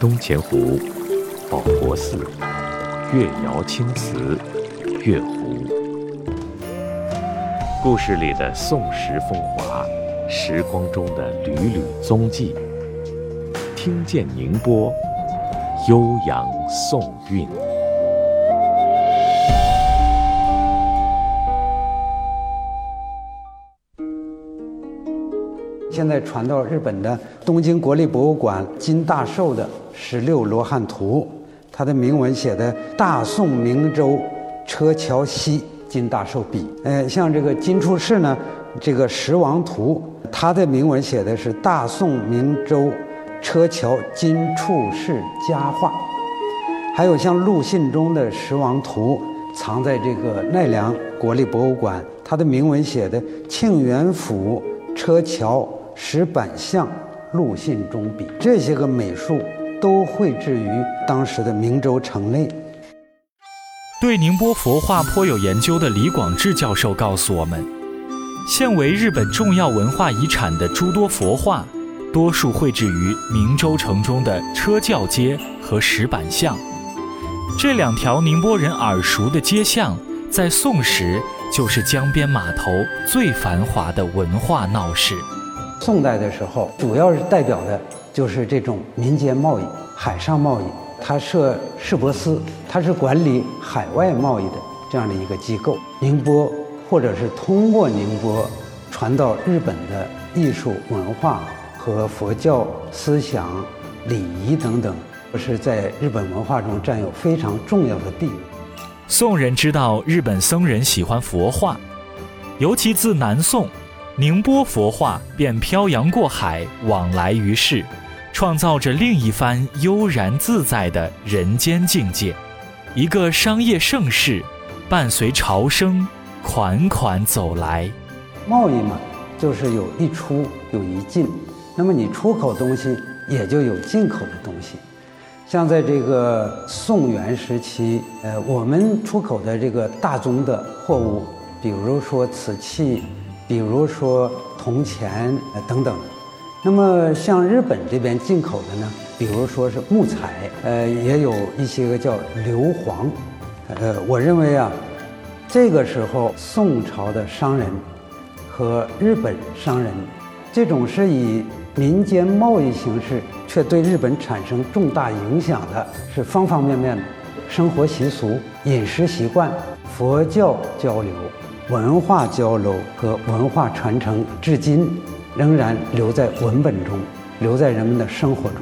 东钱湖、宝佛寺、越窑青瓷、月湖，故事里的宋时风华，时光中的缕缕踪迹。听见宁波，悠扬宋韵。现在传到日本的东京国立博物馆金大寿的十六罗汉图，它的铭文写的“大宋明州车桥西金大寿笔”。呃，像这个金处士呢，这个十王图，它的铭文写的是“大宋明州车桥金处士佳画”。还有像陆信中的十王图，藏在这个奈良国立博物馆，它的铭文写的“庆元府车桥”。石板像、陆信中笔，这些个美术都绘制于当时的明州城内。对宁波佛画颇有研究的李广志教授告诉我们，现为日本重要文化遗产的诸多佛画，多数绘制于明州城中的车轿街和石板巷。这两条宁波人耳熟的街巷，在宋时就是江边码头最繁华的文化闹市。宋代的时候，主要是代表的就是这种民间贸易、海上贸易。它设市舶司，它是管理海外贸易的这样的一个机构。宁波，或者是通过宁波传到日本的艺术文化和佛教思想、礼仪等等，是在日本文化中占有非常重要的地位。宋人知道日本僧人喜欢佛画，尤其自南宋。宁波佛画便漂洋过海，往来于世，创造着另一番悠然自在的人间境界。一个商业盛世，伴随潮声，款款走来。贸易嘛，就是有一出有一进，那么你出口东西，也就有进口的东西。像在这个宋元时期，呃，我们出口的这个大宗的货物，比如说瓷器。比如说铜钱等等，那么像日本这边进口的呢，比如说是木材，呃，也有一些个叫硫磺，呃，我认为啊，这个时候宋朝的商人和日本商人，这种是以民间贸易形式却对日本产生重大影响的，是方方面面的生活习俗、饮食习惯、佛教交流。文化交流和文化传承，至今仍然留在文本中，留在人们的生活中。